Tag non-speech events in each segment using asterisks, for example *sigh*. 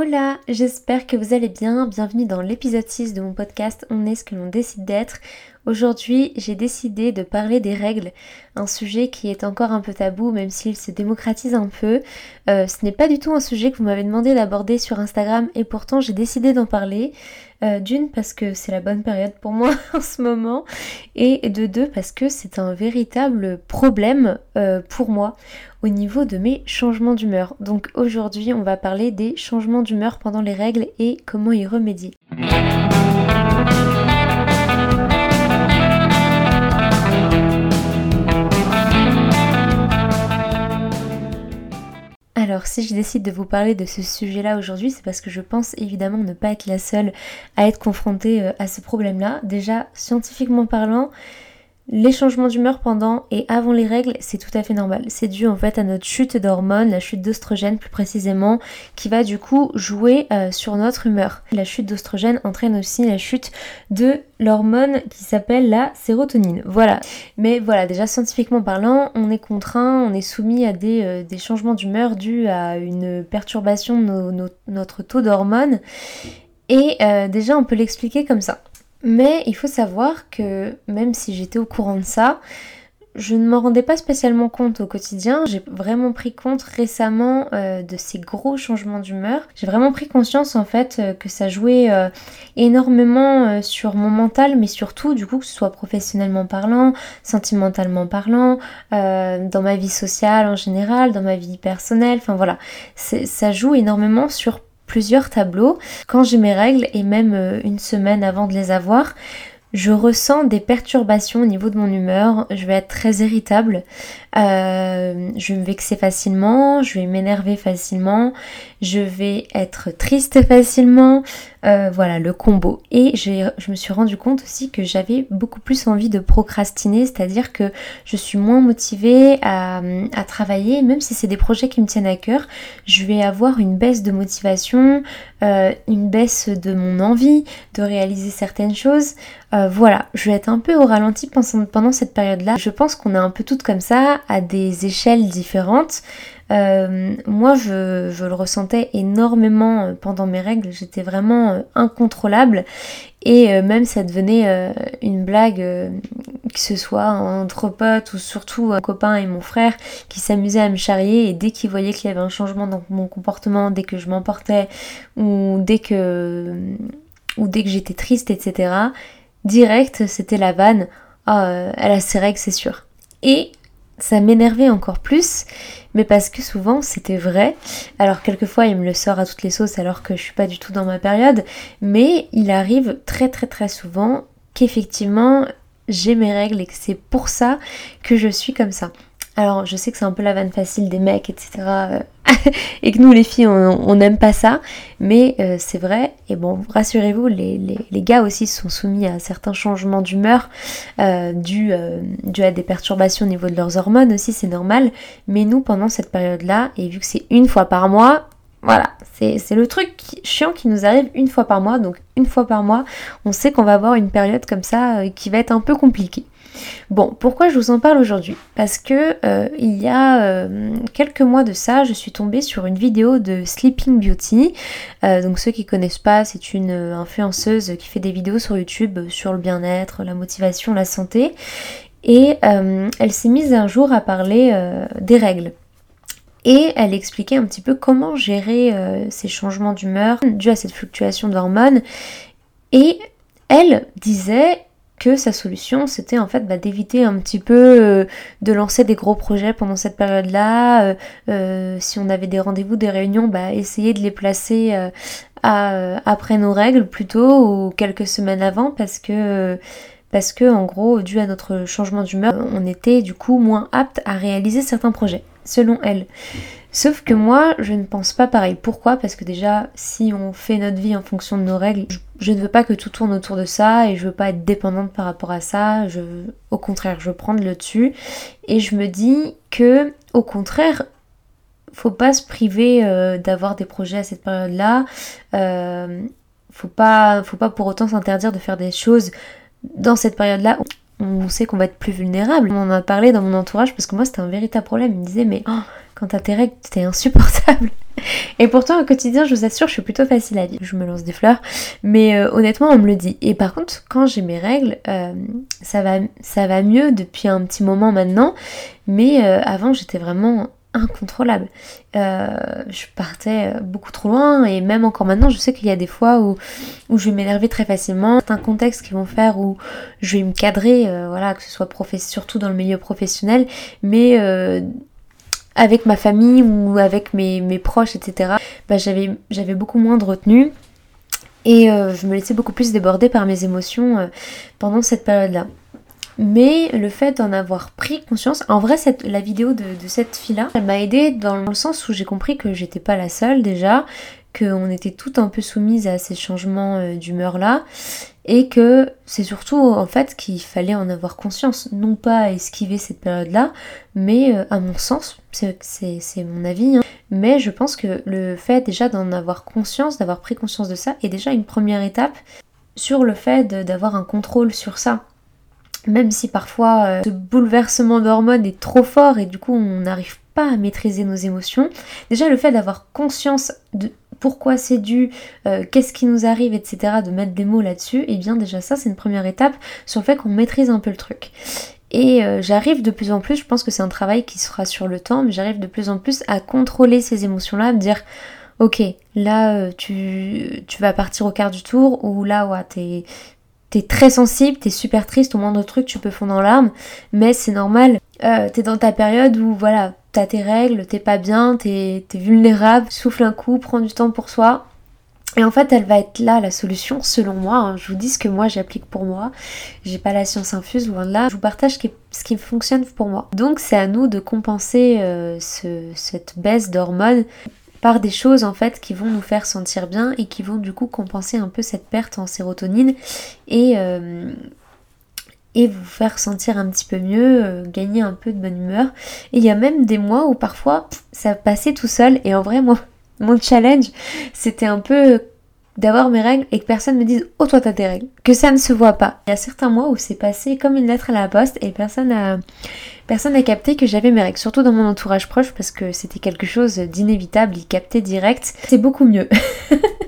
Hola, j'espère que vous allez bien. Bienvenue dans l'épisode 6 de mon podcast On est ce que l'on décide d'être. Aujourd'hui, j'ai décidé de parler des règles, un sujet qui est encore un peu tabou, même s'il se démocratise un peu. Euh, ce n'est pas du tout un sujet que vous m'avez demandé d'aborder sur Instagram, et pourtant j'ai décidé d'en parler. Euh, d'une, parce que c'est la bonne période pour moi *laughs* en ce moment, et de deux, parce que c'est un véritable problème euh, pour moi au niveau de mes changements d'humeur. Donc aujourd'hui, on va parler des changements d'humeur pendant les règles et comment y remédier. Alors si je décide de vous parler de ce sujet-là aujourd'hui, c'est parce que je pense évidemment ne pas être la seule à être confrontée euh, à ce problème-là. Déjà, scientifiquement parlant, les changements d'humeur pendant et avant les règles, c'est tout à fait normal. C'est dû en fait à notre chute d'hormones, la chute d'oestrogène plus précisément, qui va du coup jouer euh, sur notre humeur. La chute d'oestrogène entraîne aussi la chute de l'hormone qui s'appelle la sérotonine. Voilà. Mais voilà, déjà scientifiquement parlant, on est contraint, on est soumis à des, euh, changements d'humeur dus à une perturbation de notre taux d'hormones. Et euh, déjà, on peut l'expliquer comme ça. Mais il faut savoir que même si j'étais au courant de ça, je ne m'en rendais pas spécialement compte au quotidien. J'ai vraiment pris compte récemment euh, de ces gros changements d'humeur. J'ai vraiment pris conscience en fait euh, que ça jouait euh, énormément sur mon mental, mais surtout du coup que ce soit professionnellement parlant, sentimentalement parlant, dans ma vie sociale en général, dans ma vie personnelle. Enfin voilà, ça joue énormément sur plusieurs tableaux. Quand j'ai mes règles et même euh, une semaine avant de les avoir, je ressens des perturbations au niveau de mon humeur, je vais être très irritable, euh, je vais me vexer facilement, je vais m'énerver facilement, je vais être triste *laughs* facilement, euh, voilà le combo. Et je me suis rendu compte aussi que j'avais beaucoup plus envie de procrastiner, c'est-à-dire que je suis moins motivée à, travailler, même si c'est des projets qui me tiennent à cœur, je vais avoir une baisse de motivation, euh, une baisse de mon envie de réaliser certaines choses. Voilà, je vais être un peu au ralenti pendant cette période-là. Je pense qu'on est un peu toutes comme ça, à des échelles différentes. Euh, moi, je, le ressentais énormément euh, pendant mes règles. J'étais vraiment euh, incontrôlable. Et même ça devenait une blague, que ce soit entre potes ou surtout un copain et mon frère qui s'amusaient à me charrier. Et dès qu'ils voyaient qu'il y avait un changement dans mon comportement, dès que je m'emportais ou dès que j'étais triste, etc., direct, c'était la vanne. Ah, elle a ses règles, c'est sûr. Et ça m'énervait encore plus, mais parce que souvent c'était vrai. Alors quelquefois il me le sort à toutes les sauces alors que je suis pas du tout dans ma période, mais il arrive très très très souvent qu'effectivement j'ai mes règles et que c'est pour ça que je suis comme ça. Alors je sais que c'est un peu la vanne facile des mecs, etc. Euh, *laughs* et que nous les filles on n'aime pas ça, mais euh, c'est vrai. Et bon, rassurez-vous, les, gars aussi sont soumis à certains changements d'humeur euh, dus, à des perturbations au niveau de leurs hormones aussi, c'est normal. Mais nous pendant cette période-là, et vu que c'est une fois par mois, voilà, c'est le truc chiant qui nous arrive une fois par mois. Donc une fois par mois, on sait qu'on va avoir une période comme ça qui va être un peu compliquée. Bon, pourquoi je vous en parle aujourd'hui? Parce que euh, il y a euh, quelques mois de ça, je suis tombée sur une vidéo de Sleeping Beauty. Euh, donc ceux qui connaissent pas, c'est une influenceuse qui fait des vidéos sur YouTube sur le bien-être, la motivation, la santé. Et elle s'est mise un jour à parler des règles. Et elle expliquait un petit peu comment gérer ces changements d'humeur dus à cette fluctuation d'hormones. Et elle disait que sa solution c'était en fait bah, d'éviter un petit peu euh, de lancer des gros projets pendant cette période-là. Euh, euh, si on avait des rendez-vous, des réunions, bah, essayer de les placer après nos règles plutôt ou quelques semaines avant parce que parce que en gros dû à notre changement d'humeur on était du coup moins apte à réaliser certains projets selon elle. Sauf que moi, je ne pense pas pareil. Pourquoi? Parce que déjà, si on fait notre vie en fonction de nos règles, je, ne veux pas que tout tourne autour de ça et je veux pas être dépendante par rapport à ça. Au contraire, je veux prendre le dessus. Et je me dis que, au contraire, faut pas se priver euh, d'avoir des projets à cette période-là. Euh, faut pas, faut pas pour autant s'interdire de faire des choses dans cette période-là on sait qu'on va être plus vulnérable. On en a parlé dans mon entourage parce que moi c'était un véritable problème. Il me disait mais oh, quand t'as tes règles, t'es insupportable. *laughs* Et pourtant, au quotidien, je vous assure, je suis plutôt facile à vivre. Je me lance des fleurs, mais euh, honnêtement, on me le dit. Et par contre, quand j'ai mes règles, euh, ça, va, ça va mieux depuis un petit moment maintenant. Mais euh, avant, j'étais vraiment incontrôlable. je partais beaucoup trop loin et même encore maintenant, je sais qu'il y a des fois où, où je vais m'énerver très facilement. C'est un contexte qui vont faire où je vais me cadrer, voilà, que ce soit surtout dans le milieu professionnel, mais avec ma famille ou avec mes, proches, etc., bah, j'avais, beaucoup moins de retenue et euh, je me laissais beaucoup plus déborder par mes émotions euh, pendant cette période-là. Mais le fait d'en avoir pris conscience, en vrai, cette, la vidéo de, de cette fille-là, elle m'a aidé dans le sens où j'ai compris que j'étais pas la seule déjà, qu'on était toutes un peu soumises à ces changements euh, d'humeur là et que c'est surtout en fait qu'il fallait en avoir conscience, non pas esquiver cette période-là, mais euh, à mon sens, c'est mon avis, hein, mais je pense que le fait déjà d'en avoir conscience, d'avoir pris conscience de ça, est déjà une première étape sur le fait d'avoir un contrôle sur ça. Même si parfois euh, ce bouleversement d'hormones est trop fort et du coup on n'arrive pas à maîtriser nos émotions, déjà le fait d'avoir conscience de pourquoi c'est dû, euh, qu'est-ce qui nous arrive, etc., de mettre des mots là-dessus, et eh bien déjà ça c'est une première étape sur le fait qu'on maîtrise un peu le truc. Et euh, j'arrive de plus en plus, je pense que c'est un travail qui sera sur le temps, mais j'arrive de plus en plus à contrôler ces émotions-là, à me dire, ok, là euh, tu, tu vas partir au quart du tour, ou là ouais, t'es T'es très sensible, t'es super triste, au moindre truc tu peux fondre en larmes, mais c'est normal. t'es dans ta période où voilà, tes règles, t'es pas bien, t'es vulnérable, souffle un coup, prends du temps pour soi. Et en fait, elle va être là, la solution, selon moi. Hein. Je vous dis ce que moi j'applique pour moi. J'ai pas la science infuse, loin de là. Je vous partage ce qui, fonctionne pour moi. Donc, c'est à nous de compenser euh, cette baisse d'hormones par des choses en fait qui vont nous faire sentir bien et qui vont du coup compenser un peu cette perte en sérotonine et, euh, et vous faire sentir un petit peu mieux, euh, gagner un peu de bonne humeur. Et il y a même des mois où parfois ça passait tout seul et en vrai moi *laughs* mon challenge c'était un peu d'avoir mes règles et que personne me dise oh toi t'as tes règles, que ça ne se voit pas. Il y a certains mois où c'est passé comme une lettre à la poste et personne a personne n'a capté que j'avais mes règles, surtout dans mon entourage proche parce que c'était quelque chose d'inévitable, ils captaient direct. C'est beaucoup mieux. *laughs*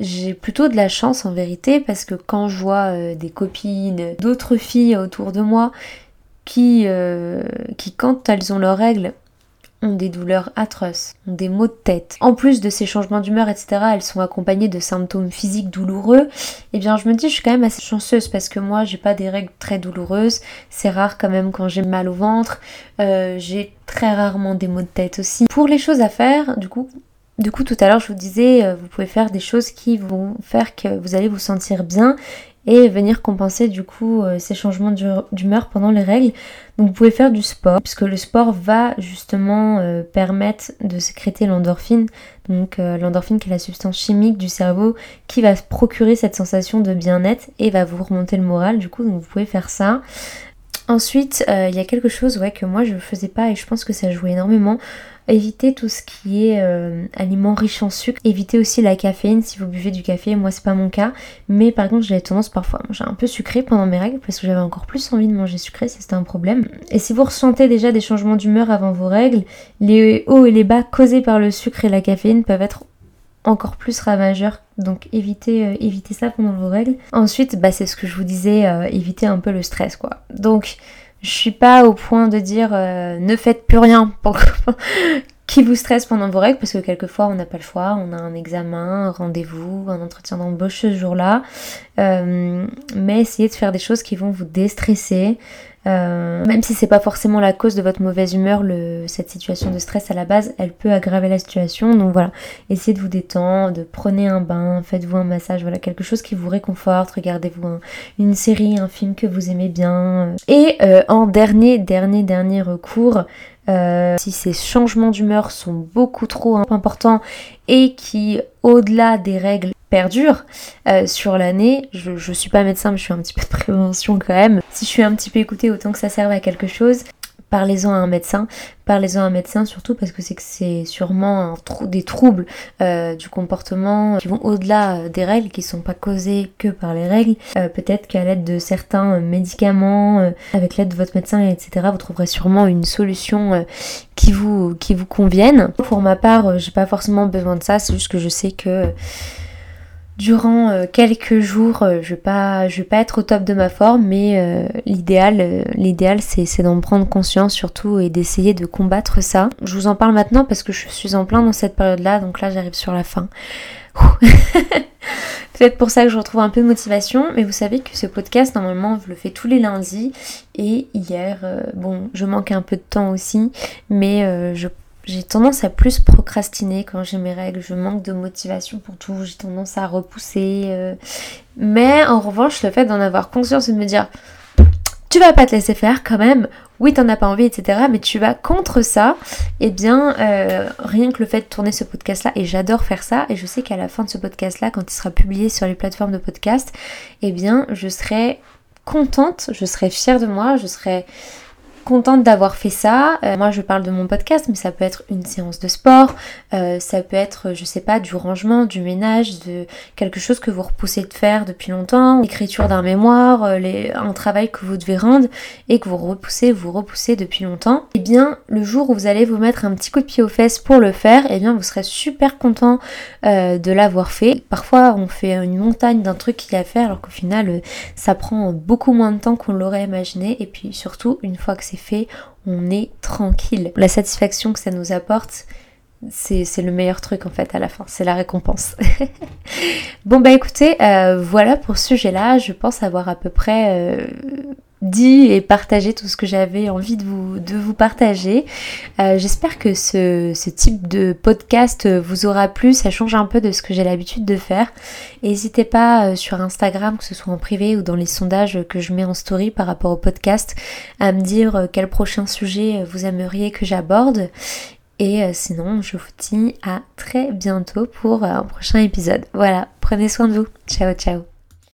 j'ai plutôt de la chance en vérité parce que quand je vois euh, des copines, d'autres filles autour de moi qui, euh, qui quand elles ont leurs règles ont des douleurs atroces, ont des maux de tête. En plus de ces changements d'humeur, etc., elles sont accompagnées de symptômes physiques douloureux. Et eh bien, je me dis, je suis quand même assez chanceuse parce que moi, j'ai pas des règles très douloureuses. C'est rare quand même quand j'ai mal au ventre. Euh, j'ai très rarement des maux de tête aussi. Pour les choses à faire, du coup, du coup, tout à l'heure, je vous disais, euh, vous pouvez faire des choses qui vont faire que vous allez vous sentir bien et venir compenser du coup euh, ces changements d'humeur pendant les règles. Donc vous pouvez faire du sport, puisque le sport va justement euh, permettre de sécréter l'endorphine, donc l'endorphine qui est la substance chimique du cerveau qui va procurer cette sensation de bien-être et va vous remonter le moral, du coup donc vous pouvez faire ça. Ensuite, il y a quelque chose ouais, que moi je ne faisais pas et je pense que ça joue énormément. Évitez tout ce qui est euh, aliments riches en sucre. Évitez aussi la caféine si vous buvez du café. Moi, c'est pas mon cas. Mais par contre, j'avais tendance parfois à manger un peu sucré pendant mes règles parce que j'avais encore plus envie de manger sucré. C'était un problème. Et si vous ressentez déjà des changements d'humeur avant vos règles, les hauts et les bas causés par le sucre et la caféine peuvent être encore plus ravageurs. Donc évitez, euh, évitez ça pendant vos règles. Ensuite, bah, c'est ce que je vous disais, euh, évitez un peu le stress quoi. Donc je suis pas au point de dire euh, ne faites plus rien pour *laughs* qui vous stresse pendant vos règles parce que quelquefois on n'a pas le choix, on a un examen, un rendez-vous, un entretien d'embauche ce jour-là. Euh, mais essayez de faire des choses qui vont vous déstresser. Euh, même si c'est pas forcément la cause de votre mauvaise humeur, cette situation de stress à la base, elle peut aggraver la situation. Donc voilà, essayez de vous détendre, de prenez un bain, faites-vous un massage, voilà, quelque chose qui vous réconforte, regardez-vous une série, un film que vous aimez bien. Et euh, en dernier, dernier, dernier recours, euh, si ces changements d'humeur sont beaucoup trop importants et qui, au-delà des règles, perdurent euh, sur l'année, je, suis pas médecin mais je suis un petit peu de prévention quand même. Si je suis un petit peu écoutée, autant que ça serve à quelque chose. Parlez-en à un médecin. Parlez-en à un médecin surtout parce que c'est que c'est sûrement des troubles euh, du comportement qui vont au-delà euh, des règles, qui sont pas causés que par les règles. Euh, peut-être qu'à l'aide de certains médicaments, avec l'aide de votre médecin, etc., vous trouverez sûrement une solution qui vous qui vous convienne. Pour ma part, j'ai pas forcément besoin de ça, c'est juste que je sais que durant euh, quelques jours, euh, je vais pas, je vais pas être au top de ma forme, mais euh, l'idéal, l'idéal, c'est, d'en prendre conscience surtout et d'essayer de combattre ça. Je vous en parle maintenant parce que je suis en plein dans cette période-là, donc là j'arrive sur la fin. *laughs* Peut-être pour ça que je retrouve un peu de motivation, mais vous savez que ce podcast, normalement, je le fais tous les lundis. Et hier, bon, je manque un peu de temps aussi, mais je j'ai tendance à plus procrastiner quand j'ai mes règles, je manque de motivation pour tout, j'ai tendance à repousser. Euh. Mais en revanche, le fait d'en avoir conscience et de me dire tu vas pas te laisser faire quand même, oui t'en as pas envie, etc. Mais tu vas contre ça, eh bien euh, rien que le fait de tourner ce podcast là, et j'adore faire ça, et je sais qu'à la fin de ce podcast là, quand il sera publié sur les plateformes de podcast, eh bien je serai contente, je serai fière de moi, je serai contente d'avoir fait ça. Euh, moi je parle de mon podcast, mais ça peut être une séance de sport, euh, ça peut être, je sais pas, du rangement, du ménage, de quelque chose que vous repoussez de faire depuis longtemps, l'écriture d'un mémoire, euh, un travail que vous devez rendre et que vous repoussez, vous repoussez depuis longtemps. Et eh bien le jour où vous allez vous mettre un petit coup de pied aux fesses pour le faire, et eh bien vous serez super content de l'avoir fait. Parfois on fait une montagne d'un truc qu'il y a à faire alors qu'au final ça prend beaucoup moins de temps qu'on l'aurait imaginé et puis surtout une fois que fait, on est tranquille. La satisfaction que ça nous apporte, c'est le meilleur truc en fait à la fin, c'est la récompense. *laughs* bon bah écoutez, euh, voilà pour ce sujet-là, je pense avoir à peu près euh, dit et partagé tout ce que j'avais envie de vous, de vous partager. Euh, j'espère que ce, ce, type de podcast vous aura plu, ça change un peu de ce que j'ai l'habitude de faire. N'hésitez pas euh, sur Instagram, que ce soit en privé ou dans les sondages que je mets en story par rapport au podcast, à me dire euh, quel prochain sujet vous aimeriez que j'aborde. Et sinon, je vous dis à très bientôt pour un prochain épisode. Voilà, prenez soin de vous. Ciao, ciao.